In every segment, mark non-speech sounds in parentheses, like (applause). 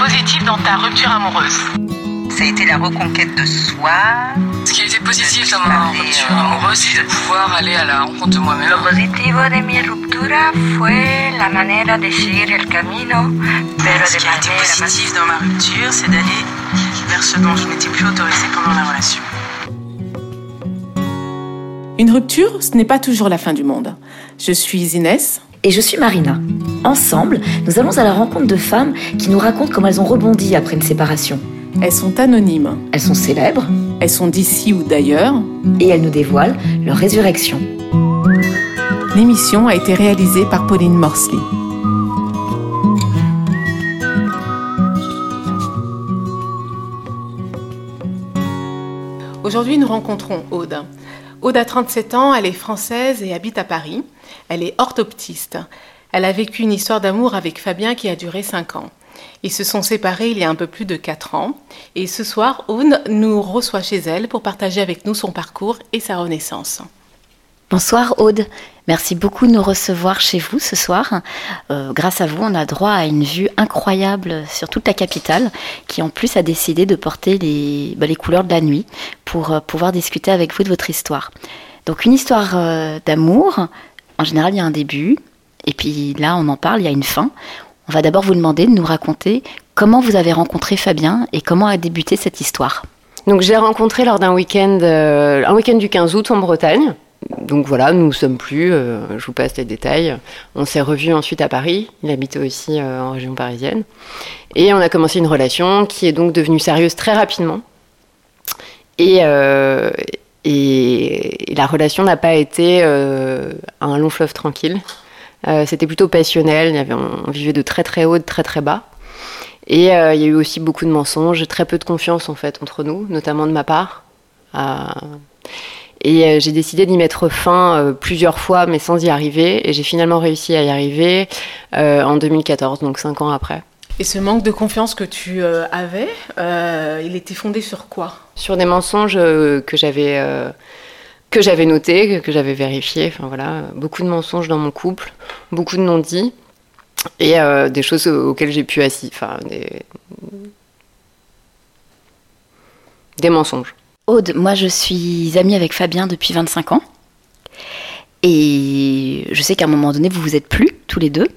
positif dans ta rupture amoureuse Ça a été la reconquête de soi. Ce qui a été positif dans ma rupture amoureuse, c'est de pouvoir aller à la rencontre de moi-même. Lo positivo de mi ruptura fue la manera de seguir el camino, pero Ce de qui a été positif dans ma rupture, c'est d'aller vers ce dont je n'étais plus autorisée pendant la relation. Une rupture, ce n'est pas toujours la fin du monde. Je suis Inès. Et je suis Marina. Ensemble, nous allons à la rencontre de femmes qui nous racontent comment elles ont rebondi après une séparation. Elles sont anonymes. Elles sont célèbres Elles sont d'ici ou d'ailleurs. et elles nous dévoilent leur résurrection. L'émission a été réalisée par Pauline Morsley. Aujourd'hui, nous rencontrons Aude. Aude a 37 ans, elle est française et habite à Paris. Elle est orthoptiste. Elle a vécu une histoire d'amour avec Fabien qui a duré 5 ans. Ils se sont séparés il y a un peu plus de 4 ans. Et ce soir, Aude nous reçoit chez elle pour partager avec nous son parcours et sa renaissance. Bonsoir Aude, merci beaucoup de nous recevoir chez vous ce soir. Euh, grâce à vous, on a droit à une vue incroyable sur toute la capitale, qui en plus a décidé de porter les, bah, couleurs de la nuit pour euh, pouvoir discuter avec vous de votre histoire. Donc une histoire euh, d'amour, en général il y a un début, et puis là on en parle, il y a une fin. On va d'abord vous demander de nous raconter comment vous avez rencontré Fabien et comment a débuté cette histoire. Donc j'ai rencontré lors d'un week-end, euh, un week-end du 15 août en Bretagne. Donc voilà, nous ne sommes plus, euh, je vous passe les détails. On s'est revus ensuite à Paris, il habitait aussi euh, en région parisienne. Et on a commencé une relation qui est donc devenue sérieuse très rapidement. Et, et, la relation n'a pas été euh, un long fleuve tranquille. Euh, C'était plutôt passionnel, on vivait de très très haut, de très très bas. Et euh, il y a eu aussi beaucoup de mensonges, très peu de confiance en fait entre nous, notamment de ma part. Et j'ai décidé d'y mettre fin plusieurs fois, mais sans y arriver. Et j'ai finalement réussi à y arriver euh, en 2014, donc cinq ans après. Et ce manque de confiance que tu euh, avais, euh, il était fondé sur quoi? Sur des mensonges euh, que j'avais que j'avais notés, que, que j'avais vérifiés. Enfin voilà, beaucoup de mensonges dans mon couple, beaucoup de non-dits et euh, des choses auxquelles j'ai pu assis, enfin des des mensonges. Aude, moi je suis amie avec Fabien depuis 25 ans. Et je sais qu'à un moment donné, vous vous êtes plus tous les deux.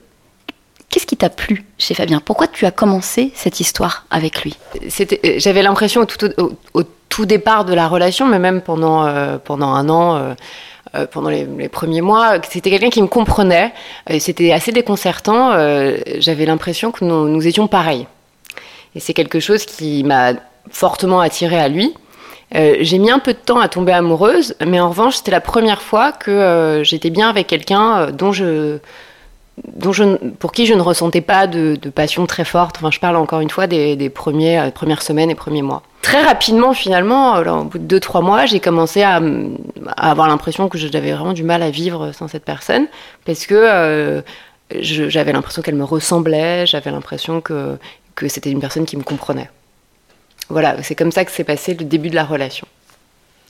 Qu'est-ce qui t'a plu chez Fabien? Pourquoi tu as commencé cette histoire avec lui? Euh, j'avais l'impression au tout, départ de la relation, mais même pendant, euh, pendant un an, euh, pendant les, premiers mois, que c'était quelqu'un qui me comprenait. C'était assez déconcertant. j'avais l'impression que nous, nous étions pareils. Et c'est quelque chose qui m'a fortement attirée à lui. J'ai mis un peu de temps à tomber amoureuse, mais en revanche, c'était la première fois que j'étais bien avec quelqu'un dont je, dont je, pour qui je ne ressentais pas de, de passion très forte. Enfin, je parle encore une fois des, des euh, premières semaines et premiers mois. Très rapidement, finalement, alors, au bout de deux, trois mois, j'ai commencé à, avoir l'impression que j'avais vraiment du mal à vivre sans cette personne, parce que euh, j'avais l'impression qu'elle me ressemblait, j'avais l'impression que, que c'était une personne qui me comprenait. Voilà, c'est comme ça que s'est passé le début de la relation.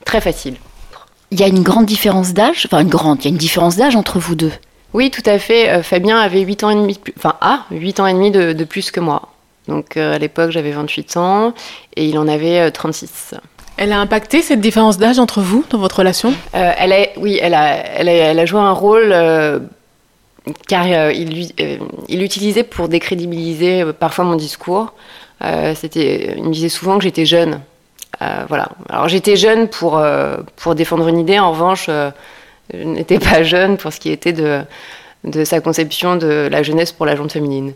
Très facile. Il y a une grande différence d'âge, enfin une grande, il y a une différence d'âge entre vous deux. Oui, tout à fait. Euh, Fabien avait 8 ans et demi, de plus- enfin, a 8 ans et demi de, de plus que moi. Donc euh, à l'époque, j'avais 28 ans et il en avait euh, 36. Elle a impacté cette différence d'âge entre vous dans votre relation? Euh, elle a, oui, elle a, elle a, elle a joué un rôle euh, car euh, il, euh, l'utilisait pour décrédibiliser euh, parfois mon discours. Euh, c'était, il me disait souvent que j'étais jeune. Euh, voilà. Alors j'étais jeune pour, euh, pour défendre une idée. En revanche, euh, je n'étais pas jeune pour ce qui était de, de sa conception de la jeunesse pour la jante féminine.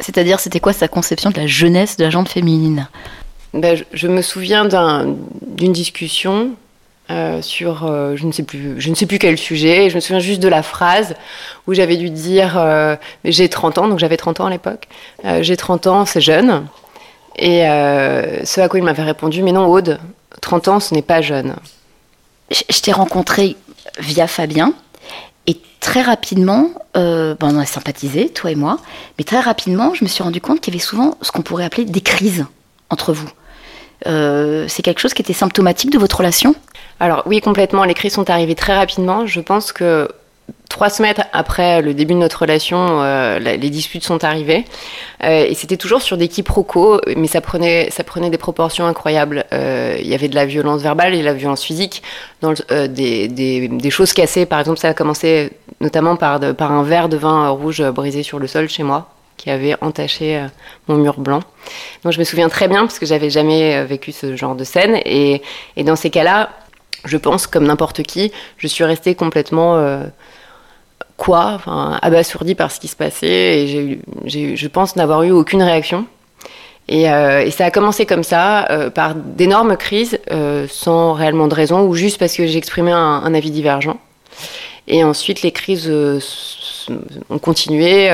C'est-à-dire, c'était quoi sa conception de la jeunesse de la jante féminine? Ben, je, je me souviens d'un- d'une discussion euh, sur euh, je ne sais plus je ne sais plus quel sujet. et Je me souviens juste de la phrase où j'avais dû dire euh, j'ai 30 ans donc j'avais 30 ans à l'époque. Euh, j'ai 30 ans, c'est jeune. Et euh, ce à quoi il m'avait répondu mais non Aude, 30 ans ce n'est pas jeune. Je, je t'ai rencontré via Fabien. Et très rapidement, euh, ben, on a sympathisé, toi et moi, mais très rapidement, je me suis rendu compte qu'il y avait souvent ce qu'on pourrait appeler des crises entre vous. Euh, c'est quelque chose qui était symptomatique de votre relation? Alors oui complètement les crises sont arrivées très rapidement. Je pense que trois semaines après le début de notre relation, euh, les disputes sont arrivées. Euh, et c'était toujours sur des quiproquos, mais ça prenait, ça prenait des proportions incroyables. Euh, il y avait de la violence verbale et de la violence physique, des, choses cassées. Par exemple, ça a commencé notamment par, un verre de vin rouge brisé sur le sol chez moi qui avait entaché mon mur blanc. Donc je me souviens très bien parce que j'avais jamais vécu ce genre de scène. Et dans ces cas-là, je pense, comme n'importe qui, je suis restée complètement quoi, enfin, abasourdi par ce qui se passait, et j'ai, je pense n'avoir eu aucune réaction. Et, euh, ça a commencé comme ça, euh, par d'énormes crises, euh, sans réellement de raison, ou juste parce que j'exprimais un, avis divergent. Et ensuite, les crises ont continué,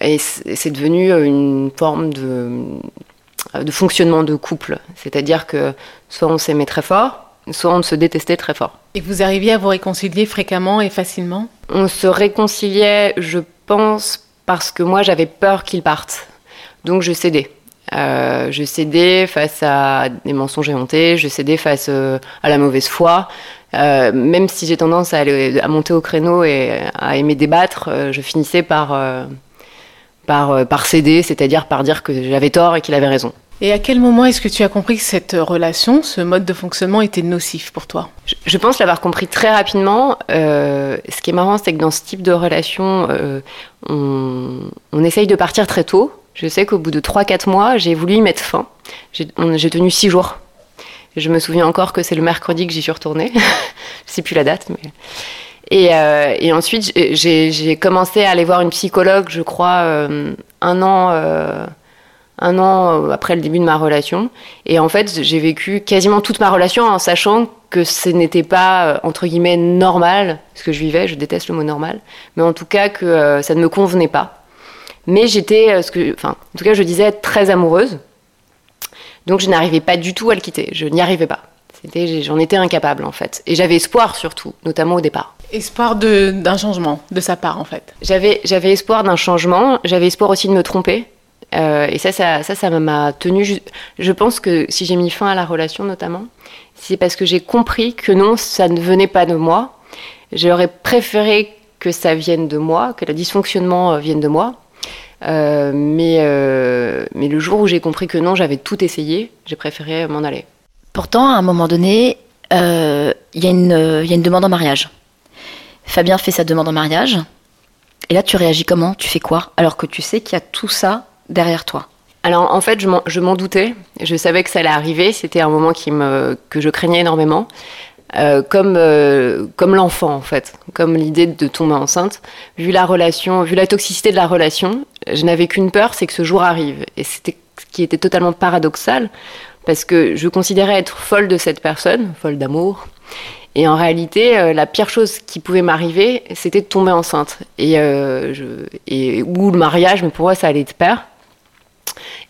et c'est devenu une forme de fonctionnement de couple. C'est-à-dire que soit on s'aimait très fort, soit on se détestait très fort. Et vous arriviez à vous réconcilier fréquemment et facilement? On se réconciliait, je pense, parce que moi j'avais peur qu'il parte. Donc je cédais. Euh, je cédais face à des mensonges éhontés, je cédais face euh, à la mauvaise foi. Euh, même si j'ai tendance à, aller, à, monter au créneau et à aimer débattre, je finissais par, par, par céder, c'est-à-dire par dire que j'avais tort et qu'il avait raison. Et à quel moment est-ce que tu as compris que cette relation, ce mode de fonctionnement était nocif pour toi? Je, pense l'avoir compris très rapidement. Euh, ce qui est marrant, c'est que dans ce type de relation, euh, on, on, essaye de partir très tôt. Je sais qu'au bout de 3-4 mois, j'ai voulu y mettre fin. J'ai tenu 6 jours. Je me souviens encore que c'est le mercredi que j'y suis retournée. (laughs) je sais plus la date, mais... Et, euh, et ensuite, j'ai commencé à aller voir une psychologue, je crois, euh, un an euh, un an euh, après le début de ma relation. Et en fait, j'ai vécu quasiment toute ma relation en sachant que ce n'était pas, euh, entre guillemets, normal ce que je vivais. Je déteste le mot normal. Mais en tout cas, que euh, ça ne me convenait pas. Mais j'étais, ce que, enfin, en tout cas, je disais très amoureuse. Donc je n'arrivais pas du tout à le quitter. Je n'y arrivais pas. C'était, j'en étais incapable en fait. Et j'avais espoir surtout, notamment au départ. Espoir d'un changement de sa part en fait. J'avais, j'avais espoir d'un changement. J'avais espoir aussi de me tromper. Euh, et ça, ça, ça, m'a tenu. Je pense que si j'ai mis fin à la relation, notamment, c'est parce que j'ai compris que non, ça ne venait pas de moi. J'aurais préféré que ça vienne de moi, que le dysfonctionnement euh, vienne de moi. Euh, mais, mais le jour où j'ai compris que non, j'avais tout essayé, j'ai préféré m'en aller. Pourtant, à un moment donné, il y, y, a une demande en mariage. Fabien fait sa demande en mariage. Et là, tu réagis comment? Tu fais quoi? Alors que tu sais qu'il y a tout ça derrière toi alors en fait, je m'en doutais. Je savais que ça allait arriver. C'était un moment que je craignais énormément. Euh, comme, euh, comme l'enfant en fait, comme l'idée de tomber enceinte. Vu la relation, vu la toxicité de la relation, je n'avais qu'une peur, c'est que ce jour arrive. Et c'était ce qui était totalement paradoxal, parce que je considérais être folle de cette personne, folle d'amour. Et en réalité, euh, la pire chose qui pouvait m'arriver, c'était de tomber enceinte. Et, et ou le mariage, mais pour moi, ça allait de pair.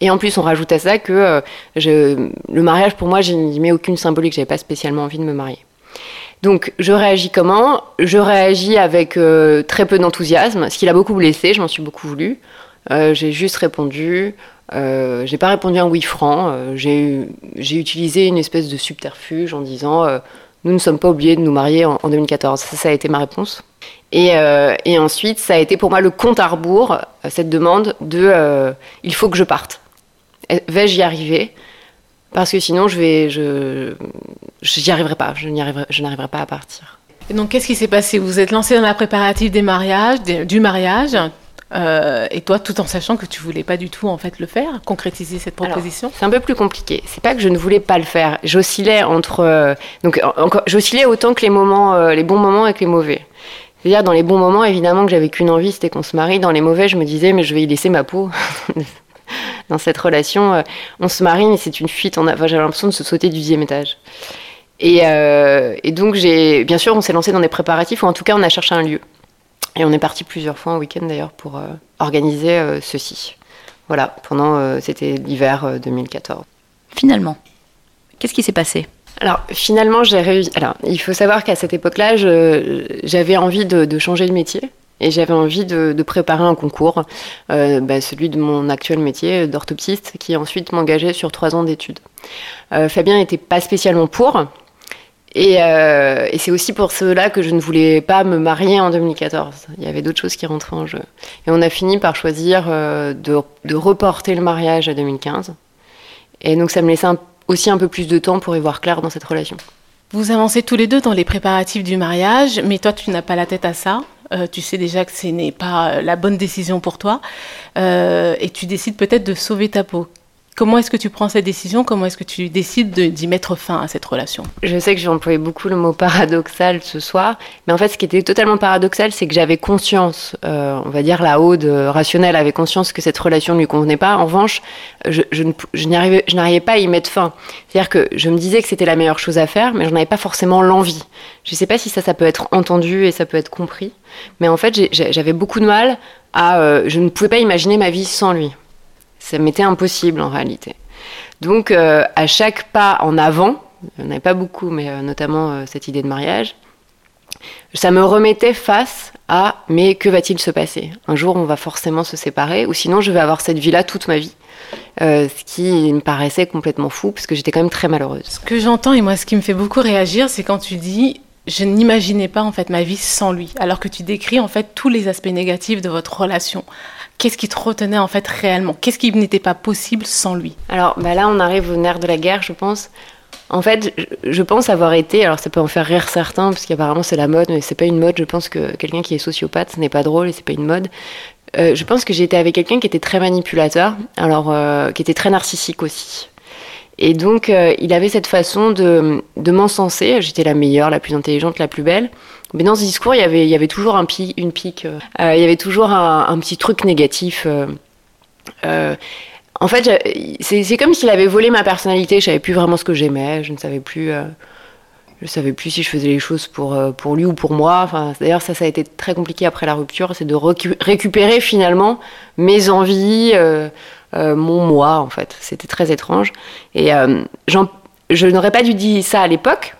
Et en plus, on rajoute à ça que euh, le mariage, pour moi, je n'y mets aucune symbolique. J'avais pas spécialement envie de me marier. Donc, je réagis comment? Je réagis avec euh, très peu d'enthousiasme, ce qui l'a beaucoup blessé. Je m'en suis beaucoup voulu. Euh, j'ai juste répondu. J'ai pas répondu un oui franc. J'ai utilisé une espèce de subterfuge en disant nous ne sommes pas obligés de nous marier en, en 2014. Ça, a été ma réponse. Et, euh, et, ensuite, ça a été pour moi le compte à rebours, euh, cette demande de euh, il faut que je parte. Vais-je y arriver? Parce que sinon, je vais, je, j'y arriverai pas. Je n'y arriverai, n'arriverai pas à partir. Donc, qu'est-ce qui s'est passé? Vous êtes lancé dans la préparative des mariages, du mariage. Euh, et toi, tout en sachant que tu voulais pas du tout en fait le faire, concrétiser cette proposition. C'est un peu plus compliqué. C'est pas que je ne voulais pas le faire. J'oscillais entre euh, donc encore, j'oscillais autant que les moments, euh, les bons moments et que les mauvais. C'est-à-dire, dans les bons moments, évidemment, que j'avais qu'une envie, c'était qu'on se marie. Dans les mauvais, je me disais, mais je vais y laisser ma peau. (laughs) dans cette relation, on se marie, mais c'est une fuite. On a, enfin, j'avais l'impression de se sauter du dixième étage. Et, et donc, j'ai, bien sûr, on s'est lancé dans des préparatifs, ou en tout cas, on a cherché un lieu. Et on est parti plusieurs fois en week-end, d'ailleurs, pour euh, organiser euh, ceci. Voilà, pendant, euh, c'était l'hiver 2014. Finalement, qu'est-ce qui s'est passé? Alors finalement, j'ai réussi. Alors, il faut savoir qu'à cette époque-là, j'avais envie de, de, changer de métier et j'avais envie de, de, préparer un concours, euh, bah, celui de mon actuel métier d'orthoptiste, qui ensuite m'engageait sur trois ans d'études. Euh, Fabien n'était pas spécialement pour. Et, euh, et c'est aussi pour cela que je ne voulais pas me marier en 2014. Il y avait d'autres choses qui rentraient en jeu. Et on a fini par choisir euh, de, reporter le mariage à 2015. Et donc ça me laissait aussi un peu plus de temps pour y voir clair dans cette relation. Vous avancez tous les deux dans les préparatifs du mariage, mais toi, tu n'as pas la tête à ça. Euh, tu sais déjà que ce n'est pas la bonne décision pour toi. Et tu décides peut-être de sauver ta peau. Comment est-ce que tu prends cette décision? Comment est-ce que tu décides de- d'y mettre fin à cette relation? Je sais que j'ai employé beaucoup le mot paradoxal ce soir, mais en fait, ce qui était totalement paradoxal, c'est que j'avais conscience, euh, on va dire la Aude euh, rationnelle avait conscience que cette relation ne lui convenait pas. En revanche, je, n'arrivais pas à y mettre fin. C'est-à-dire que je me disais que c'était la meilleure chose à faire, mais je n'avais pas forcément l'envie. Je ne sais pas si ça, ça peut être entendu et ça peut être compris, mais en fait, j'avais beaucoup de mal à. euh, je ne pouvais pas imaginer ma vie sans lui. Ça m'était impossible en réalité. Donc, euh, à chaque pas en avant, il n'y en avait pas beaucoup, mais euh, notamment euh, cette idée de mariage, ça me remettait face à mais que va-t-il se passer? Un jour, on va forcément se séparer, ou sinon, je vais avoir cette vie-là toute ma vie. Ce qui me paraissait complètement fou, parce que j'étais quand même très malheureuse. Ce que j'entends et moi, ce qui me fait beaucoup réagir, c'est quand tu dis je n'imaginais pas en fait ma vie sans lui, alors que tu décris en fait tous les aspects négatifs de votre relation. Qu'est-ce qui te retenait en fait réellement? Qu'est-ce qui n'était pas possible sans lui? Alors bah là, on arrive au nerf de la guerre, je pense. En fait, je- pense avoir été, alors ça peut en faire rire certains, parce qu'apparemment c'est la mode, mais c'est pas une mode. Je pense que quelqu'un qui est sociopathe, ce n'est pas drôle et c'est pas une mode. Euh, je pense que j'ai été avec quelqu'un qui était très manipulateur, alors euh, qui était très narcissique aussi. Et donc, euh, il avait cette façon de, de m'encenser. J'étais la meilleure, la plus intelligente, la plus belle. Mais dans ce discours, il y avait, il y avait toujours un pi- une pique. euh, euh, il y avait toujours un, petit truc négatif. euh, en fait, c'est comme s'il avait volé ma personnalité. Je savais plus vraiment ce que j'aimais. Je ne savais plus. je savais plus si je faisais les choses pour, pour lui ou pour moi. Enfin, D'ailleurs, ça, ça a été très compliqué après la rupture. C'est de récupérer finalement mes envies, mon moi, en fait. C'était très étrange. Et je n'aurais pas dû dire ça à l'époque.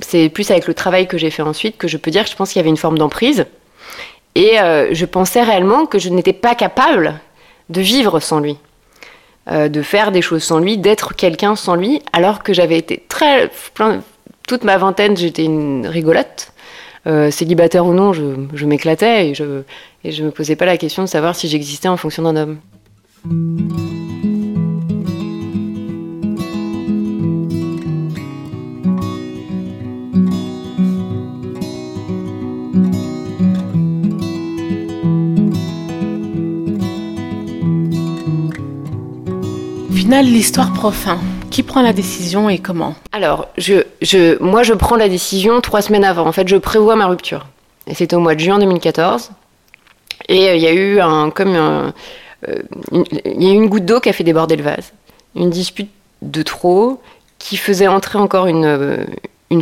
C'est plus avec le travail que j'ai fait ensuite que je peux dire que je pense qu'il y avait une forme d'emprise. Et euh, je pensais réellement que je n'étais pas capable de vivre sans lui, euh, de faire des choses sans lui, d'être quelqu'un sans lui, alors que j'avais été très. toute ma vingtaine, j'étais une rigolote. Euh, célibataire ou non, je, m'éclatais et je, je me posais pas la question de savoir si j'existais en fonction d'un homme. Final, l'histoire prend fin. Qui prend la décision et comment Alors, moi, je prends la décision trois semaines avant. En fait, je prévois ma rupture. Et c'était au mois de juin 2014. Et euh, il y a eu un, comme un, euh, une- y a eu une goutte d'eau qui a fait déborder le vase. Une dispute de trop qui faisait entrer encore une, euh,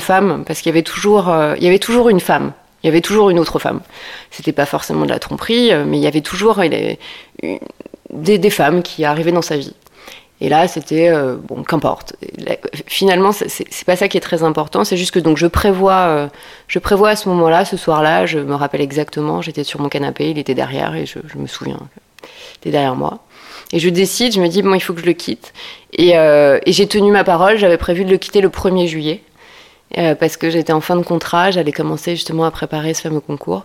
femme, parce qu'il y avait toujours, euh, y avait toujours une femme. Il y avait toujours une autre femme. C'était pas forcément de la tromperie, euh, mais il y avait toujours des femmes qui arrivaient dans sa vie. Et là, c'était euh, bon, qu'importe. Finalement, c'est- pas ça qui est très important. C'est juste que donc je prévois, euh, je prévois à ce moment-là, ce soir-là, je me rappelle exactement. J'étais sur mon canapé, il était derrière et je, me souviens. Il était derrière moi. Et je décide, je me dis bon, il faut que je le quitte. Et, euh, et j'ai tenu ma parole. J'avais prévu de le quitter le 1er juillet parce que j'étais en fin de contrat. J'allais commencer justement à préparer ce fameux concours.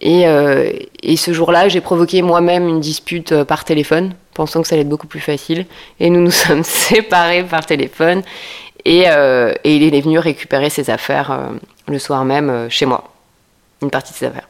Et, euh, et ce jour-là, j'ai provoqué moi-même une dispute euh, par téléphone, pensant que ça allait être beaucoup plus facile. Et nous nous (laughs) sommes séparés par téléphone. Et, euh, et il est venu récupérer ses affaires euh, le soir même chez moi. Une partie de ses affaires.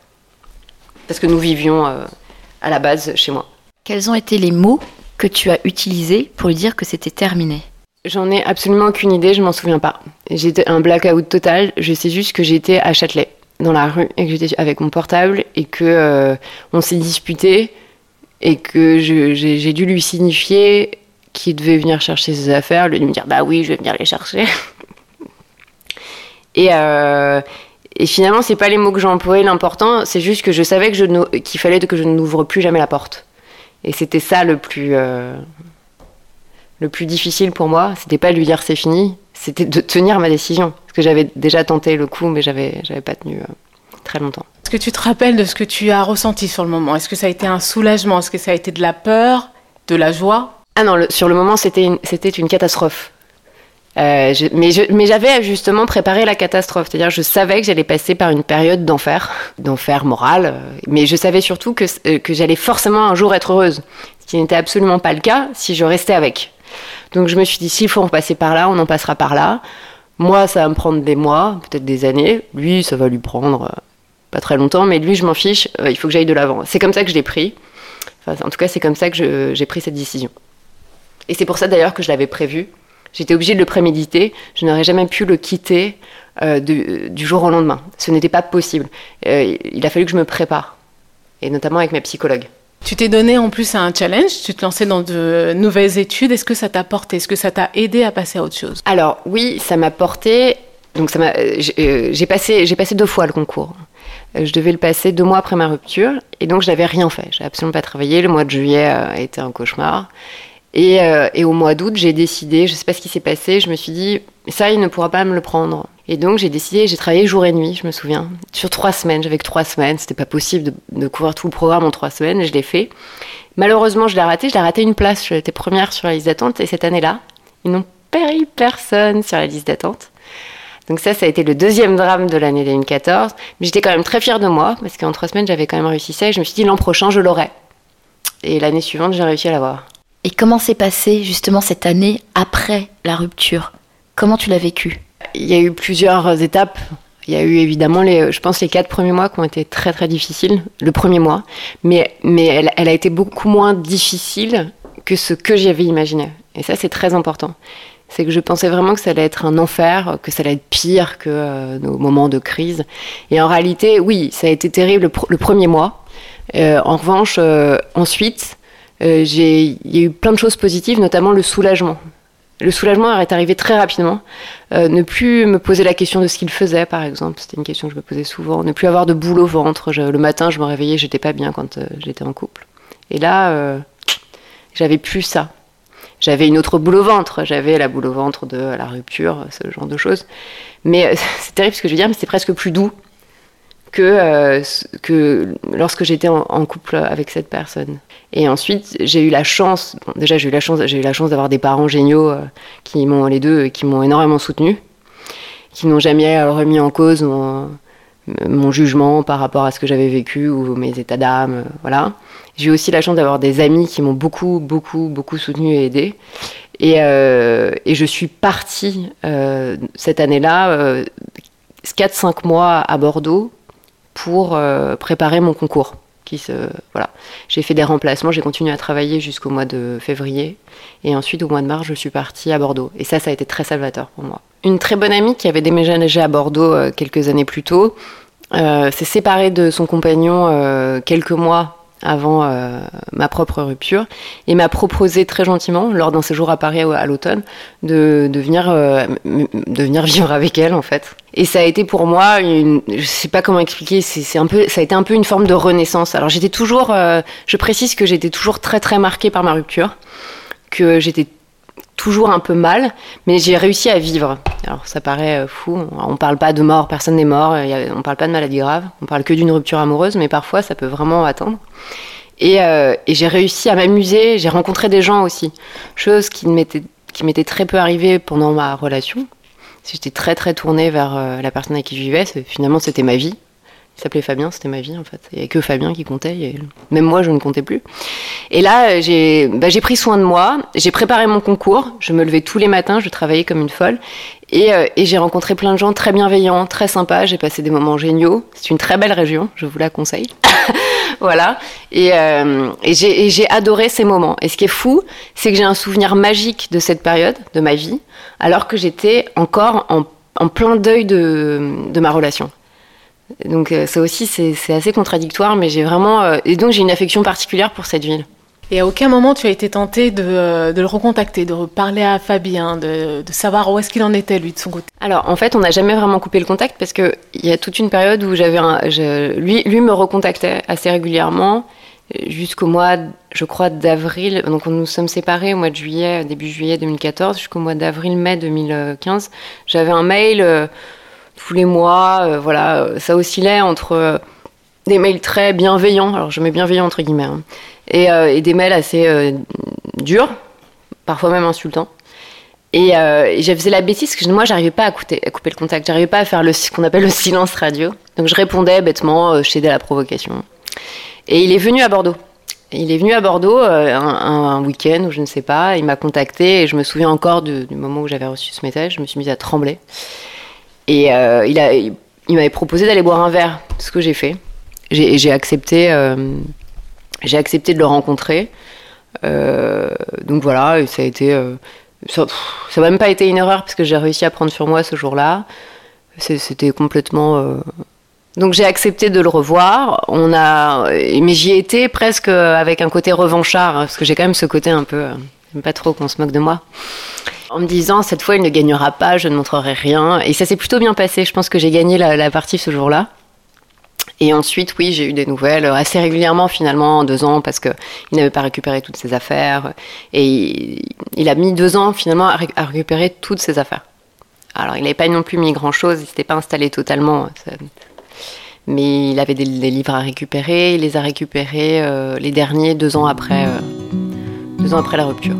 Parce que nous vivions à la base chez moi. Quels ont été les mots que tu as utilisés pour lui dire que c'était terminé? J'en ai absolument aucune idée, je m'en souviens pas. J'étais un blackout total, je sais juste que j'étais à Châtelet, dans la rue, et que j'étais avec mon portable, et que euh, on s'est disputé, et que j'ai dû lui signifier qu'il devait venir chercher ses affaires, lui me dire bah oui, je vais venir les chercher. (laughs) et, euh, et finalement, c'est pas les mots que j'ai employés l'important, c'est juste que je savais que qu'il fallait que je n'ouvre plus jamais la porte. Et c'était ça le plus. euh, le plus difficile pour moi, c'était pas de lui dire c'est fini, c'était de tenir ma décision. Que j'avais déjà tenté le coup, mais j'avais, j'avais pas tenu euh, très longtemps. Est-ce que tu te rappelles de ce que tu as ressenti sur le moment? Est-ce que ça a été un soulagement? Est-ce que ça a été de la peur? De la joie? Ah non, le- sur le moment, c'était une, c'était une catastrophe. Euh, je- mais je- mais j'avais justement préparé la catastrophe, c'est-à-dire je savais que j'allais passer par une période d'enfer, d'enfer moral, euh, mais je savais surtout que, que j'allais forcément un jour être heureuse, ce qui n'était absolument pas le cas si je restais avec. Donc je me suis dit, s'il faut en passer par là, on en passera par là. Moi, ça va me prendre des mois, peut-être des années. Lui, ça va lui prendre euh, pas très longtemps, mais lui, je m'en fiche, euh, il faut que j'aille de l'avant. C'est comme ça que je l'ai pris. En tout cas, c'est comme ça que j'ai pris cette décision. Et c'est pour ça d'ailleurs que je l'avais prévu. J'étais obligée de le préméditer. Je n'aurais jamais pu le quitter euh, du jour au lendemain. Ce n'était pas possible. Il a fallu que je me prépare, et notamment avec mes psychologues. Tu t'es donné en plus un challenge, tu te lançais dans de nouvelles études. Est-ce que ça t'a porté? Est-ce que ça t'a aidé à passer à autre chose? Alors oui, ça m'a porté. Donc ça m'a. euh, J'ai euh, j'ai passé, j'ai passé deux fois le concours. Euh, Je devais le passer deux mois après ma rupture, et donc je n'avais rien fait. J'ai absolument pas travaillé. Le mois de juillet a été un cauchemar. Et, euh, et au mois d'août, j'ai décidé. Je sais pas ce qui s'est passé. Je me suis dit, ça, il ne pourra pas me le prendre. Et donc j'ai décidé. J'ai travaillé jour et nuit. Je me souviens sur trois semaines. J'avais que trois semaines. C'était pas possible de, couvrir tout le programme en trois semaines. Je l'ai fait. Malheureusement, je l'ai raté. Je l'ai raté une place. J'étais première sur la liste d'attente. Et cette année-là, ils n'ont eu personne sur la liste d'attente. Donc ça, ça a été le deuxième drame de l'année 2014. Mais j'étais quand même très fière de moi, parce qu'en trois semaines, j'avais quand même réussi ça. Et je me suis dit, l'an prochain, je l'aurai. Et l'année suivante, j'ai réussi à l'avoir. Et comment s'est passée justement cette année après la rupture? Comment tu l'as vécu Il y a eu plusieurs étapes. Il y a eu évidemment, les, je pense, les quatre premiers mois qui ont été très très difficiles. Le premier mois. Mais, mais elle, a été beaucoup moins difficile que ce que j'avais imaginé. Et ça, c'est très important. C'est que je pensais vraiment que ça allait être un enfer, que ça allait être pire que euh, nos moments de crise. Et en réalité, oui, ça a été terrible le premier mois. Euh, en revanche, euh, ensuite, euh, il y a eu plein de choses positives, notamment le soulagement. Le soulagement est arrivé très rapidement. Euh, ne plus me poser la question de ce qu'il faisait, par exemple, c'était une question que je me posais souvent. Ne plus avoir de boule au ventre. Le matin, je me réveillais, j'étais pas bien quand euh, j'étais en couple. Et là, j'avais plus ça. J'avais une autre boule au ventre. J'avais la boule au ventre de la rupture, ce genre de choses. Mais (laughs) c'est terrible ce que je veux dire, mais c'est presque plus doux que, euh, que lorsque j'étais en, couple avec cette personne. Et ensuite, j'ai eu la chance, bon, déjà j'ai eu la chance, j'ai eu la chance d'avoir des parents géniaux euh, qui m'ont, les deux, qui m'ont énormément soutenue, qui n'ont jamais euh, remis en cause mon, jugement par rapport à ce que j'avais vécu ou mes états d'âme, voilà. J'ai eu aussi la chance d'avoir des amis qui m'ont beaucoup, beaucoup, beaucoup soutenue et aidée. Et, je suis partie cette année-là, euh, 4-5 mois à Bordeaux, pour euh, préparer mon concours. Qui se, voilà. J'ai fait des remplacements, j'ai continué à travailler jusqu'au mois de février. Et ensuite, au mois de mars, je suis partie à Bordeaux. Et ça, ça a été très salvateur pour moi. Une très bonne amie qui avait déménagé à Bordeaux euh, quelques années plus tôt euh, s'est séparée de son compagnon quelques mois avant euh, ma propre rupture et m'a proposé très gentiment, lors d'un séjour à Paris à, l'automne, de, de, venir, euh, de venir (laughs) vivre avec elle en fait. Et ça a été pour moi, une, je sais pas comment expliquer, c'est un peu, ça a été un peu une forme de renaissance. Alors j'étais toujours, euh, je précise que j'étais toujours très très marquée par ma rupture, que j'étais toujours un peu mal, mais j'ai réussi à vivre. Alors ça paraît euh, fou, on parle pas de mort, personne n'est mort, on parle pas de maladie grave, on parle que d'une rupture amoureuse, mais parfois ça peut vraiment atteindre. Et, euh, et j'ai réussi à m'amuser, j'ai rencontré des gens aussi, chose qui m'était très peu arrivée pendant ma relation. J'étais très très tournée vers euh, la personne avec qui je vivais, finalement c'était ma vie. Il s'appelait Fabien, c'était ma vie en fait. Il n'y avait que Fabien qui comptait, même moi je ne comptais plus. Et là, euh, j'ai bah, j'ai pris soin de moi, j'ai préparé mon concours, je me levais tous les matins, je travaillais comme une folle. Et, euh, et j'ai rencontré plein de gens très bienveillants, très sympas, j'ai passé des moments géniaux. C'est une très belle région, je vous la conseille. (laughs) voilà. Et, euh, et j'ai adoré ces moments. Et ce qui est fou, c'est que j'ai un souvenir magique de cette période de ma vie, alors que j'étais encore en, plein deuil de, de ma relation. Donc euh, ça aussi, c'est assez contradictoire, mais j'ai vraiment... euh, et donc j'ai une affection particulière pour cette ville. Et à aucun moment tu as été tenté de, euh, de le recontacter, de reparler à Fabien, de, de savoir où est-ce qu'il en était lui de son côté. Alors en fait, on n'a jamais vraiment coupé le contact parce que il y a toute une période où j'avais lui, lui me recontactait assez régulièrement jusqu'au mois, je crois, d'avril. Donc nous nous sommes séparés au mois de juillet, début juillet 2014, jusqu'au mois d'avril-mai 2015. J'avais un mail euh, tous les mois, euh, voilà, euh, ça oscillait entre euh, des mails très bienveillants, alors je mets bienveillant entre guillemets, hein, et, des mails assez durs, parfois même insultants. Et, euh, et je faisais la bêtise que moi, j'arrivais pas à, couper, à couper le contact. J'arrivais pas à faire ce qu'on appelle le (laughs) silence radio. Donc je répondais bêtement, je cédais à la provocation. Et il est venu à Bordeaux. Il est venu à Bordeaux un, week-end ou je ne sais pas. Il m'a contacté et je me souviens encore du moment où j'avais reçu ce message. Je me suis mise à trembler. Et euh, il, m'avait proposé d'aller boire un verre, ce que j'ai fait. J'ai accepté, euh, accepté de le rencontrer. Euh, donc voilà, ça a été. ça n'a même pas été une erreur parce que j'ai réussi à prendre sur moi ce jour-là. C'était complètement. Donc j'ai accepté de le revoir. On a, mais j'y étais presque avec un côté revanchard hein, parce que j'ai quand même ce côté un peu. J'aime pas trop qu'on se moque de moi. En me disant cette fois il ne gagnera pas, je ne montrerai rien. Et ça s'est plutôt bien passé. Je pense que j'ai gagné la, partie ce jour-là. Et ensuite, oui, j'ai eu des nouvelles assez régulièrement finalement en deux ans parce que il n'avait pas récupéré toutes ses affaires et il, a mis deux ans finalement à, ré- à récupérer toutes ses affaires. Alors, il n'avait pas non plus mis grand-chose, il s'était pas installé totalement, ça- mais il avait des, livres à récupérer. Il les a récupérés euh, les derniers deux ans après, euh, deux ans après la rupture.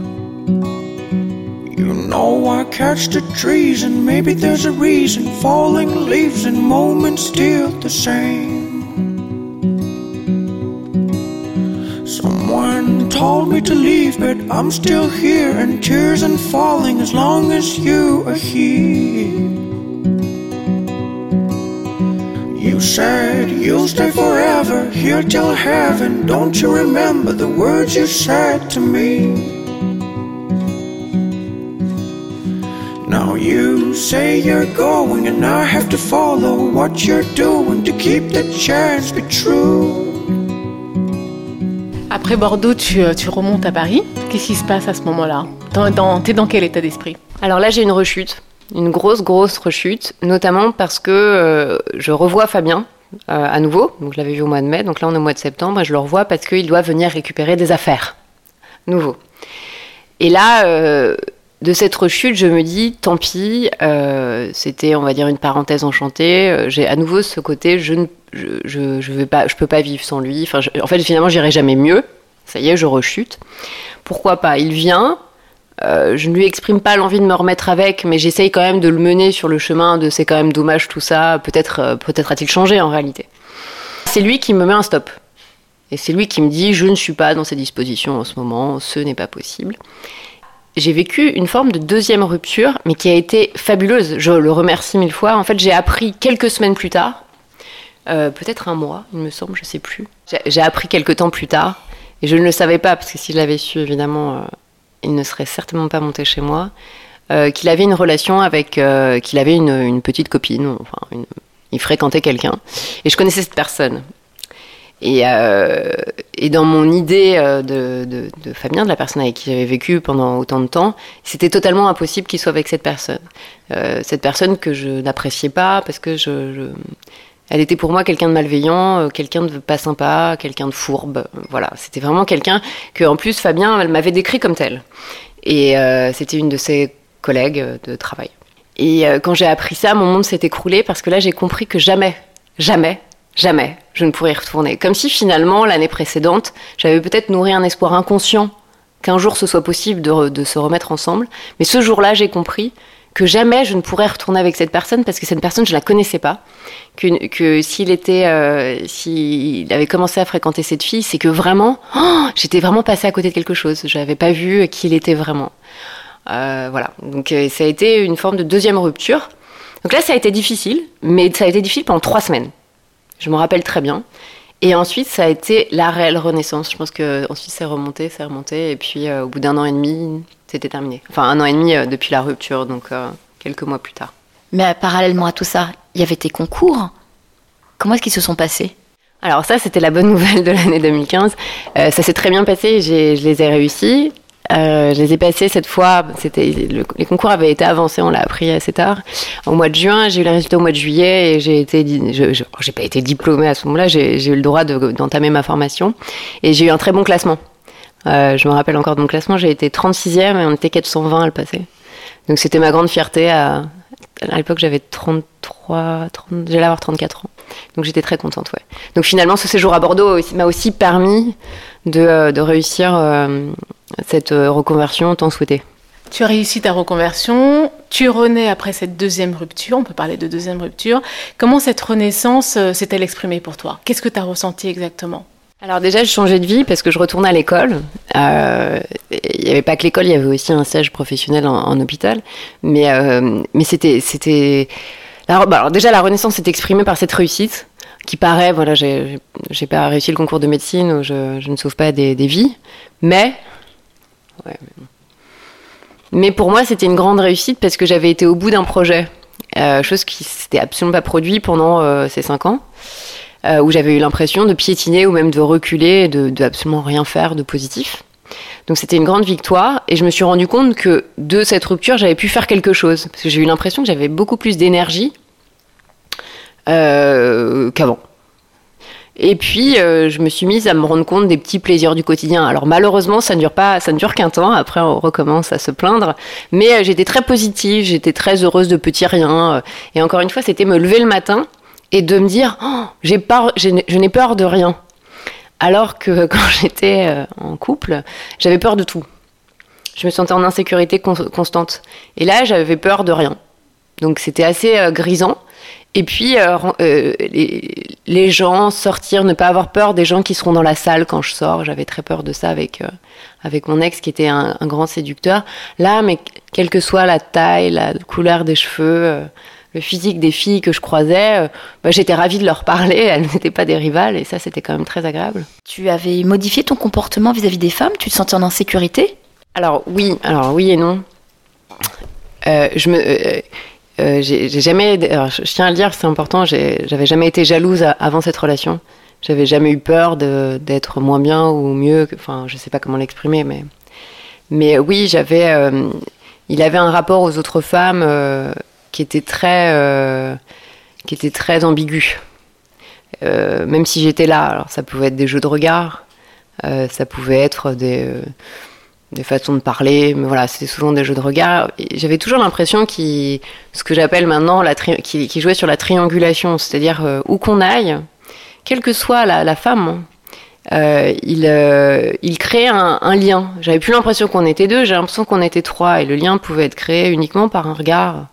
You know I catch the trees and maybe there's a reason falling leaves and moments still the same. Someone told me to leave, but I'm still here and tears and falling as long as you are here. You said you'll stay forever here till heaven. Don't you remember the words you said to me? Now you say you're going, and I have to follow what you're doing to keep the chance be true. Après Bordeaux, tu, euh, tu remontes à Paris. Qu'est-ce qui se passe à ce moment-là? Dans, dans, T'es dans quel état d'esprit? Alors là, j'ai une rechute, une grosse, grosse rechute, notamment parce que euh, je revois Fabien euh, à nouveau. Donc, je l'avais vu au mois de mai, donc là, on est au mois de septembre, et je le revois parce qu'il doit venir récupérer des affaires. Nouveau. Et là, euh, de cette rechute, je me dis, tant pis, euh, c'était, on va dire, une parenthèse enchantée. Euh, J'ai à nouveau ce côté, je ne je, je, je vais pas, je peux pas vivre sans lui. Enfin, en fait, finalement, j'irai jamais mieux. Ça y est, je rechute. Pourquoi pas? Il vient, euh, je ne lui exprime pas l'envie de me remettre avec, mais j'essaye quand même de le mener sur le chemin de c'est quand même dommage tout ça, peut-être peut-être a-t-il changé en réalité. C'est lui qui me met un stop. Et c'est lui qui me dit je ne suis pas dans ces dispositions en ce moment, ce n'est pas possible. J'ai vécu une forme de deuxième rupture, mais qui a été fabuleuse. Je le remercie mille fois. En fait, j'ai appris quelques semaines plus tard, euh, peut-être un mois, il me semble, je sais plus. J'ai- appris quelques temps plus tard, et je ne le savais pas, parce que si je l'avais su, évidemment, euh, il ne serait certainement pas monté chez moi, euh, qu'il avait une relation avec, qu'il avait une, petite copine, enfin, il fréquentait quelqu'un, et je connaissais cette personne. Et, euh, et dans mon idée euh, de, de, de Fabien, de la personne avec qui j'avais vécu pendant autant de temps, c'était totalement impossible qu'il soit avec cette personne. Euh, cette personne que je n'appréciais pas parce que je, je- elle était pour moi quelqu'un de malveillant, euh, quelqu'un de pas sympa, quelqu'un de fourbe. Voilà, c'était vraiment quelqu'un que, en plus, Fabien m'avait décrit comme tel. Et euh, c'était une de ses collègues de travail. Et euh, quand j'ai appris ça, mon monde s'est écroulé parce que là, j'ai compris que jamais, jamais, jamais, je ne pourrais y retourner. Comme si finalement, l'année précédente, j'avais peut-être nourri un espoir inconscient qu'un jour ce soit possible de, de se remettre ensemble. Mais ce jour-là, j'ai compris que jamais je ne pourrais retourner avec cette personne parce que cette personne, je la connaissais pas. Que, que s'il était, euh, s'il avait commencé à fréquenter cette fille, c'est que vraiment, oh, j'étais vraiment passée à côté de quelque chose. Je n'avais pas vu qui il était vraiment. Euh, voilà. Donc euh, ça a été une forme de deuxième rupture. Donc là, ça a été difficile, mais ça a été difficile pendant trois semaines. Je me rappelle très bien. Et ensuite, ça a été la réelle renaissance. Je pense que ensuite, c'est remonté, c'est remonté. Et puis, euh, au bout d'un an et demi, c'était terminé. Enfin, un an et demi euh, depuis la rupture, donc euh, quelques mois plus tard. Mais parallèlement à tout ça, il y avait tes concours. Comment est-ce qu'ils se sont passés? Alors ça, c'était la bonne (laughs) nouvelle de l'année 2015. Euh, ça s'est très bien passé, je les ai réussis. Euh, je les ai passés cette fois. Les concours avaient été avancés, on l'a appris assez tard. Au mois de juin, j'ai eu les résultats au mois de juillet et j'ai été, je, je- j'ai pas été diplômée à ce moment-là. J'ai eu le droit de- d'entamer ma formation et j'ai eu un très bon classement. Euh, je me rappelle encore de mon classement. J'ai été 36e et on était 420 à le passer. Donc c'était ma grande fierté. À, à l'époque, j'avais 33, 30, j'allais avoir 34 ans. Donc j'étais très contente, ouais. Donc finalement, ce séjour à Bordeaux m'a aussi permis de, euh, réussir cette euh, reconversion tant souhaitée. Tu as réussi ta reconversion, tu renais après cette deuxième rupture, on peut parler de deuxième rupture. Comment cette renaissance euh, s'est-elle exprimée pour toi? Qu'est-ce que tu as ressenti exactement? Alors déjà, je changeais de vie parce que je retournais à l'école. Euh, il n'y avait pas que l'école, il y avait aussi un stage professionnel en, hôpital. Mais, euh, mais c'était... c'était... Alors, bah, alors déjà, la renaissance s'est exprimée par cette réussite qui paraît, voilà, j'ai pas réussi le concours de médecine je, je ne sauve pas des, des vies. Mais... Mais pour moi, c'était une grande réussite parce que j'avais été au bout d'un projet, euh, chose qui s'était absolument pas produit pendant euh, ces cinq ans, euh, où j'avais eu l'impression de piétiner ou même de reculer, de, de absolument rien faire de positif. Donc c'était une grande victoire et je me suis rendu compte que de cette rupture, j'avais pu faire quelque chose parce que j'ai eu l'impression que j'avais beaucoup plus d'énergie qu'avant. Et puis, euh, je me suis mise à me rendre compte des petits plaisirs du quotidien. Alors malheureusement, ça ne dure pas, ça ne dure qu'un temps. Après, on recommence à se plaindre. Mais euh, j'étais très positive, j'étais très heureuse de petits riens. Et encore une fois, c'était me lever le matin et de me dire, oh, j'ai peur, je n'ai peur de rien. Alors que (laughs) quand j'étais euh, en couple, j'avais peur de tout. Je me sentais en insécurité constante. Et là, j'avais peur de rien. Donc c'était assez grisant. Et puis, euh, euh, les, gens, sortir, ne pas avoir peur des gens qui seront dans la salle quand je sors. J'avais très peur de ça avec, euh, avec mon ex qui était un, grand séducteur. Là, mais quelle que soit la taille, la couleur des cheveux, le physique des filles que je croisais, bah, j'étais ravie de leur parler. (laughs) Elles n'étaient pas des rivales et ça, c'était quand même très agréable. Tu avais modifié ton comportement vis-à-vis des femmes? Tu te sentais en insécurité? Alors oui, alors oui et non. je me euh, j'ai jamais, je tiens à le dire, c'est important, j'avais jamais été jalouse avant cette relation. J'avais jamais eu peur d'être moins bien ou mieux, enfin, je sais pas comment l'exprimer, mais, mais oui, j'avais, euh, il avait un rapport aux autres femmes euh, qui était très, qui était très ambigu. même si j'étais là, alors ça pouvait être des jeux de regard, ça pouvait être des des façons de parler, mais voilà, c'était souvent des jeux de regard. J'avais toujours l'impression qu'il, ce que j'appelle maintenant, qui, jouait sur la triangulation, c'est-à-dire euh, où qu'on aille, quelle que soit la, femme, euh, il, euh, il créait un, lien. J'avais plus l'impression qu'on était deux, j'ai l'impression qu'on était trois, et le lien pouvait être créé uniquement par un regard.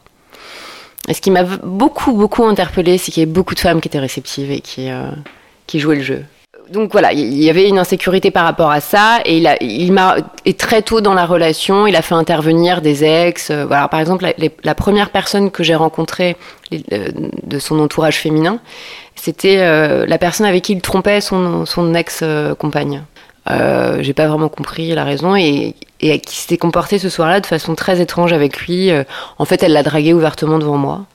Et ce qui m'a beaucoup, beaucoup interpellée, c'est qu'il y avait beaucoup de femmes qui étaient réceptives et qui jouaient le jeu donc voilà, il y avait une insécurité par rapport à ça, et il, m'a, et très tôt dans la relation, il a fait intervenir des ex. Euh, voilà, par exemple, la, première personne que j'ai rencontrée euh, de son entourage féminin, c'était euh, la personne avec qui il trompait son, ex-compagne. Euh, j'ai pas vraiment compris la raison et, et qui s'était comportée ce soir-là de façon très étrange avec lui. en fait, elle l'a dragué ouvertement devant moi.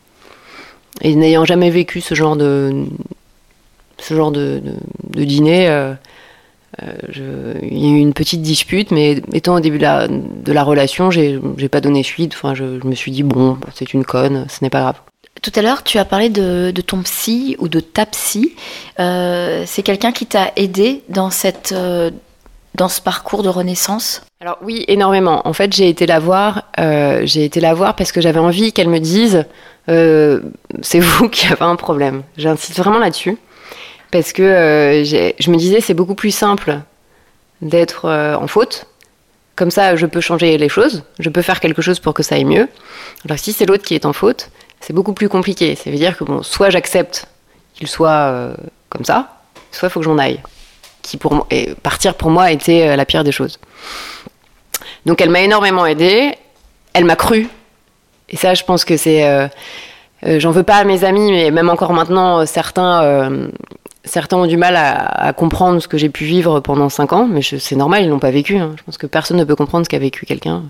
Et n'ayant jamais vécu ce genre de, ce genre de, dîner. Euh, euh, il y a eu une petite dispute, mais étant au début de la, de la relation, j'ai pas donné suite. Enfin, je, me suis dit, bon, c'est une conne, ce n'est pas grave. Tout à l'heure, tu as parlé de, ton psy ou de ta psy. Euh, c'est quelqu'un qui t'a aidé dans, cette, dans ce parcours de renaissance? Alors oui, énormément. En fait, j'ai été la voir. j'ai été la voir parce que j'avais envie qu'elle me dise, c'est vous (laughs) qui avez un problème. J'insiste vraiment là-dessus parce que euh, je me disais c'est beaucoup plus simple d'être euh, en faute. Comme ça, je peux changer les choses, je peux faire quelque chose pour que ça aille mieux. Alors si c'est l'autre qui est en faute, c'est beaucoup plus compliqué. Ça veut dire que bon, soit j'accepte qu'il soit euh, comme ça, soit il faut que j'en aille. Qui pour et partir pour moi était la pire des choses. Donc elle m'a énormément aidée, elle m'a cru. Et ça, je pense que c'est J'en veux pas à mes amis, mais même encore maintenant, certains certains ont du mal à, comprendre ce que j'ai pu vivre pendant cinq ans, mais c'est normal, ils l'ont pas vécu. Hein. Je pense que personne ne peut comprendre ce qu'a vécu quelqu'un.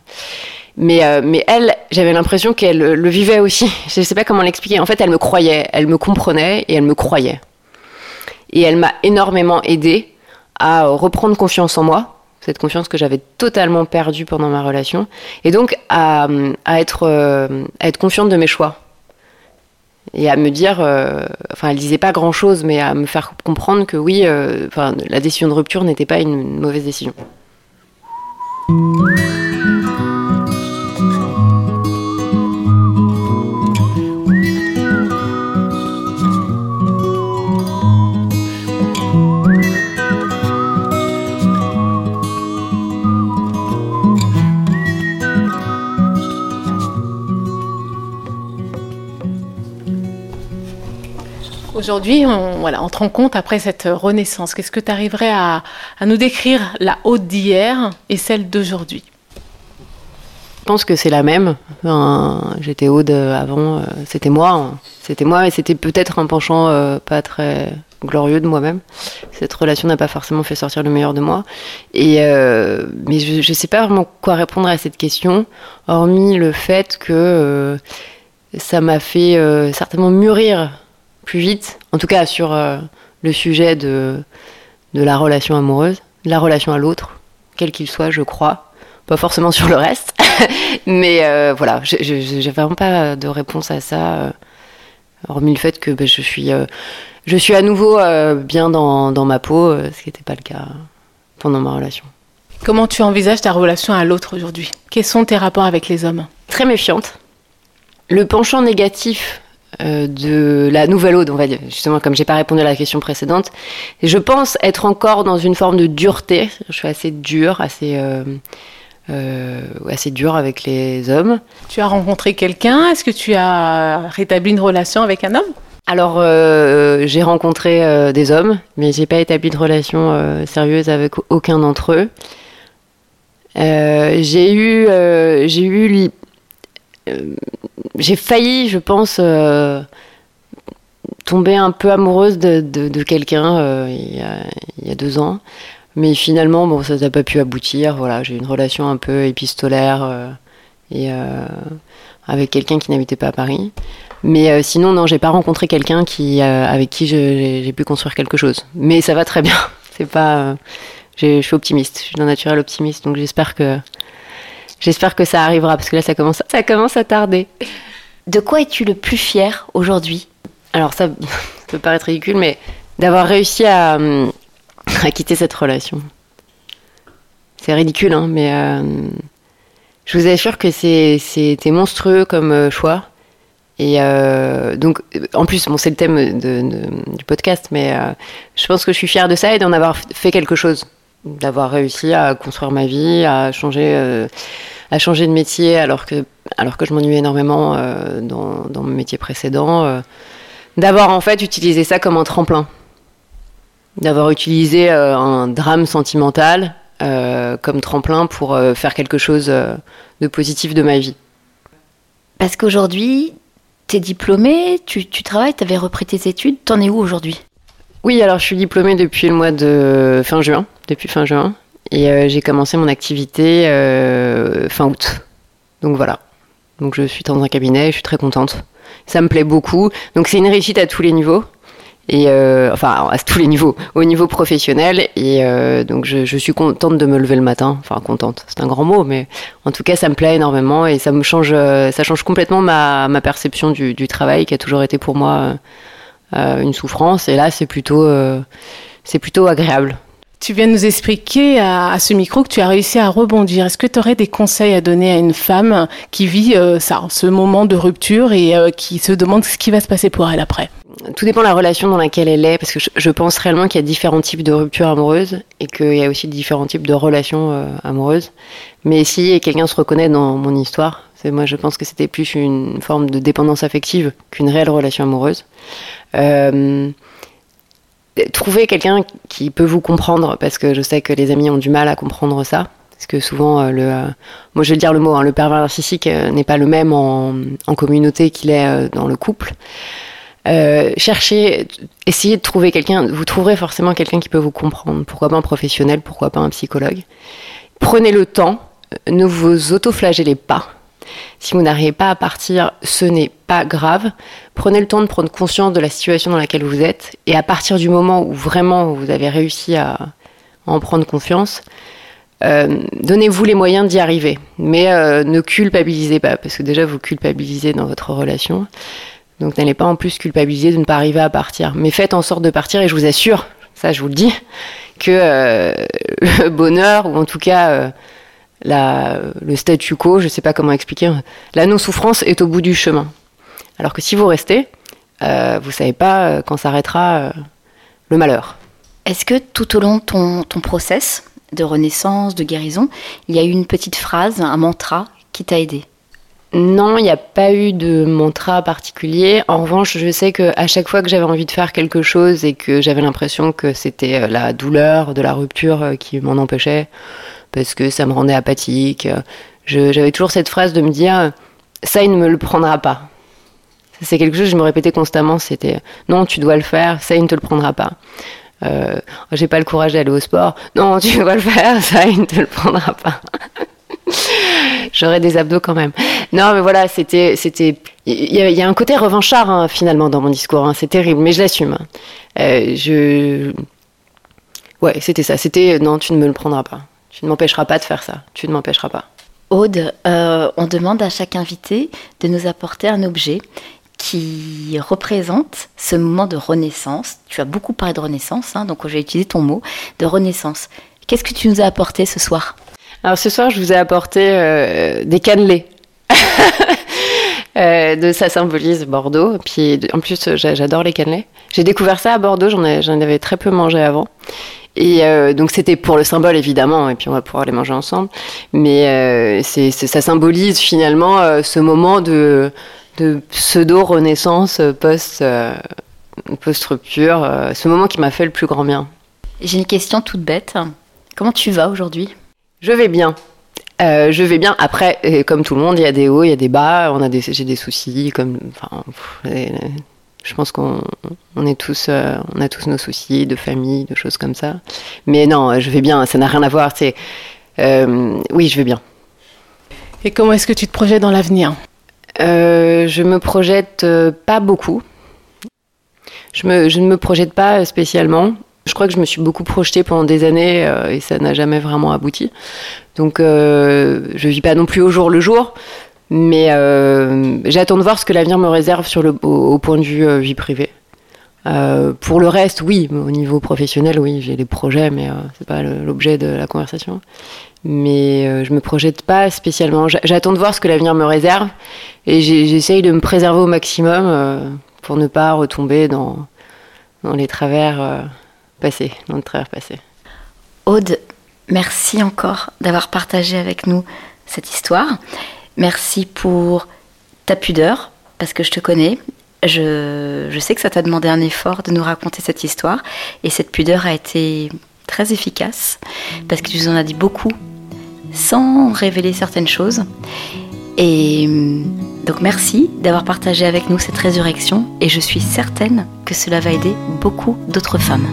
Mais, euh, elle, j'avais l'impression qu'elle le vivait aussi. (laughs) Je ne sais pas comment l'expliquer. En fait, elle me croyait, elle me comprenait et elle me croyait. Et elle m'a énormément aidé à reprendre confiance en moi, cette confiance que j'avais totalement perdue pendant ma relation, et donc à être, euh, à être confiante de mes choix et à me dire, euh, enfin, elle disait pas grand chose, mais à me faire comprendre que oui, euh, enfin, la décision de rupture n'était pas une mauvaise décision. Aujourd'hui, on, voilà, on te rend compte après cette renaissance. Qu'est-ce que tu arriverais à, nous décrire la Aude d'hier et celle d'aujourd'hui? Je pense que c'est la même. J'étais Aude avant, euh, c'était moi. hein. C'était moi, mais c'était peut-être un penchant euh, pas très glorieux de moi-même. Cette relation n'a pas forcément fait sortir le meilleur de moi. Et euh, mais je ne sais pas vraiment quoi répondre à cette question, hormis le fait que ça m'a fait certainement mûrir plus vite, en tout cas sur euh, le sujet de, de la relation amoureuse, de la relation à l'autre, quel qu'il soit, je crois. Pas forcément sur le reste, (laughs) mais euh, voilà, j'ai vraiment pas de réponse à ça, euh, hormis le fait que ben, je suis, euh, je suis à nouveau bien dans, dans ma peau, ce qui n'était pas le cas pendant ma relation. Comment tu envisages ta relation à l'autre aujourd'hui? Quels sont tes rapports avec les hommes? Très méfiante. Le penchant négatif de la nouvelle ode, on va dire, justement comme j'ai pas répondu à la question précédente, je pense être encore dans une forme de dureté. Je suis assez dure, assez euh, euh, assez dure avec les hommes. Tu as rencontré quelqu'un? Est-ce que tu as rétabli une relation avec un homme? Alors euh, j'ai rencontré euh, des hommes, mais j'ai pas établi de relation euh, sérieuse avec aucun d'entre eux. Euh, j'ai eu euh, j'ai eu euh, j'ai failli, je pense, euh, tomber un peu amoureuse de, de- de quelqu'un euh, il, il y a deux ans. Mais finalement, bon, ça n'a pas pu aboutir. Voilà, j'ai une relation un peu épistolaire euh, et euh, avec quelqu'un qui n'habitait pas à Paris. Mais sinon, non, j'ai pas rencontré quelqu'un qui avec qui j'ai pu construire quelque chose. Mais ça va très bien. (laughs) C'est pas, je suis optimiste. Je suis d'un naturel optimiste, donc j'espère que j'espère que ça arrivera parce que là, ça commence, ça commence à tarder. De quoi es-tu le plus fier aujourd'hui? Alors ça, (laughs) ça peut paraître ridicule, mais d'avoir réussi à, hum, à quitter cette relation. C'est ridicule, hein, mais euh, je vous assure que c'était monstrueux comme euh, choix. Et euh, donc, en plus, bon, c'est le thème de- de- du podcast, mais euh, je pense que je suis fière de ça et d'en avoir fait quelque chose, d'avoir réussi à construire ma vie, à changer, euh, à changer de métier, alors que, alors que je m'ennuyais énormément euh, dans, dans mon métier précédent. euh, d'avoir en fait utilisé ça comme un tremplin, d'avoir utilisé un drame sentimental comme tremplin pour faire quelque chose de positif de ma vie. Parce qu'aujourd'hui, tu es diplômé, tu, tu travailles, tu avais repris tes études, t'en es où aujourd'hui? Oui, alors je suis diplômée depuis le mois de fin juin, depuis fin juin, et euh, j'ai commencé mon activité euh, fin août. Donc voilà. Donc je suis dans un cabinet, je suis très contente. Ça me plaît beaucoup. Donc c'est une réussite à tous les niveaux. Et euh, enfin à tous les niveaux, au niveau professionnel. Et donc je, suis contente de me lever le matin. Enfin contente, c'est un grand mot, mais en tout cas ça me plaît énormément et ça me change, ça change complètement ma, perception du, du travail qui a toujours été pour moi une souffrance. Et là c'est plutôt, c'est plutôt agréable. Tu viens de nous expliquer à, ce micro que tu as réussi à rebondir. Est-ce que tu aurais des conseils à donner à une femme qui vit euh, ça, ce moment de rupture et euh, qui se demande ce qui va se passer pour elle après? Tout dépend de la relation dans laquelle elle est, parce que je, pense réellement qu'il y a différents types de ruptures amoureuses et qu'il y a aussi différents types de relations euh, amoureuses. Mais si quelqu'un se reconnaît dans mon histoire, moi je pense que c'était plus une forme de dépendance affective qu'une réelle relation amoureuse. Trouver quelqu'un qui peut vous comprendre, parce que je sais que les amis ont du mal à comprendre ça. Parce que souvent, euh, le, euh, moi je vais dire le mot, hein, le pervers narcissique euh, n'est pas le même en, en communauté qu'il est dans le couple. Cherchez, essayez de trouver quelqu'un, vous trouverez forcément quelqu'un qui peut vous comprendre. Pourquoi pas un professionnel, pourquoi pas un psychologue. Prenez le temps, ne vous autoflagellez pas. Si vous n'arrivez pas à partir, ce n'est pas grave. Prenez le temps de prendre conscience de la situation dans laquelle vous êtes. Et à partir du moment où vraiment vous avez réussi à en prendre confiance, euh, donnez-vous les moyens d'y arriver. Mais euh, ne culpabilisez pas, parce que déjà vous culpabilisez dans votre relation. Donc n'allez pas en plus culpabiliser de ne pas arriver à partir. Mais faites en sorte de partir et je vous assure, ça je vous le dis, que euh, (laughs) le bonheur, ou en tout cas la, le statu quo, je sais pas comment expliquer, la non-souffrance est au bout du chemin. Alors que si vous restez, euh, vous savez pas euh, quand s'arrêtera euh, le malheur. Est-ce que tout au long de ton, ton process de renaissance, de guérison, il y a eu une petite phrase, un mantra qui t'a aidé? Non, il n'y a pas eu de mantra particulier. En revanche, je sais que à chaque fois que j'avais envie de faire quelque chose et que j'avais l'impression que c'était la douleur de la rupture qui m'en empêchait, parce que ça me rendait apathique, j'avais toujours cette phrase de me dire ça, il ne me le prendra pas. C'est quelque chose que je me répétais constamment. C'était non, tu dois le faire. Ça, il ne te le prendra pas. Euh, j'ai pas le courage d'aller au sport. Non, tu dois le faire. (laughs) Ça, il ne te le prendra pas. (laughs) J'aurais des abdos quand même. Non, mais voilà, c'était, c'était. Il y, a un côté revanchard hein, finalement dans mon discours. Hein. c'est terrible, mais je l'assume. Euh, je. Ouais, c'était ça. C'était non, tu ne me le prendras pas. Tu ne m'empêcheras pas de faire ça. Tu ne m'empêcheras pas. Aude, euh, on demande à chaque invité de nous apporter un objet qui représente ce moment de renaissance. Tu as beaucoup parlé de renaissance, hein, donc j'ai utilisé ton mot, de renaissance. Qu'est-ce que tu nous as apporté ce soir? Alors ce soir, je vous ai apporté euh, des cannelés. (laughs) Euh, de ça symbolise Bordeaux. Puis en plus, j'adore les cannelés. J'ai découvert ça à Bordeaux, j'en avais très peu mangé avant. Et euh, donc c'était pour le symbole évidemment, et puis on va pouvoir les manger ensemble. Mais euh, c'est, ça symbolise finalement euh, ce moment de, de pseudo-renaissance post, post-rupture, ce moment qui m'a fait le plus grand bien. J'ai une question toute bête. Comment tu vas aujourd'hui? Je vais bien. je vais bien. Après, comme tout le monde, il y a des hauts, il y a des bas. On a des, j'ai des soucis, comme, enfin, je pense qu'on on est tous, euh, on a tous nos soucis de famille, de choses comme ça. Mais non, je vais bien. Ça n'a rien à voir. C'est, euh, oui, je vais bien. Et comment est-ce que tu te projettes dans l'avenir? Euh, Je me projette pas beaucoup. Je, me, je ne me projette pas spécialement. Je crois que je me suis beaucoup projetée pendant des années et ça n'a jamais vraiment abouti. Donc je vis pas non plus au jour le jour. Mais euh, j'attends de voir ce que l'avenir me réserve sur le, au, point de vue euh, vie privée. Euh, pour le reste, oui, au niveau professionnel, oui, j'ai des projets, mais c'est pas l'objet de la conversation. Mais je me projette pas spécialement. J'attends de voir ce que l'avenir me réserve et j'essaye de me préserver au maximum pour ne pas retomber dans, dans les travers passés, dans le travers passé. Aude, merci encore d'avoir partagé avec nous cette histoire. Merci pour ta pudeur, parce que je te connais. Je, sais que ça t'a demandé un effort de nous raconter cette histoire. Et cette pudeur a été très efficace, parce que tu nous en as dit beaucoup, sans révéler certaines choses. Et donc merci d'avoir partagé avec nous cette résurrection. Et je suis certaine que cela va aider beaucoup d'autres femmes.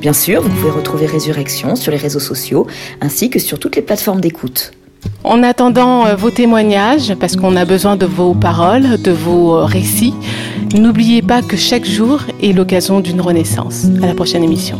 Bien sûr, vous pouvez retrouver Résurrection sur les réseaux sociaux, ainsi que sur toutes les plateformes d'écoute. En attendant euh, vos témoignages, parce qu'on a besoin de vos paroles, de vos euh, récits, n'oubliez pas que chaque jour est l'occasion d'une renaissance. À la prochaine émission.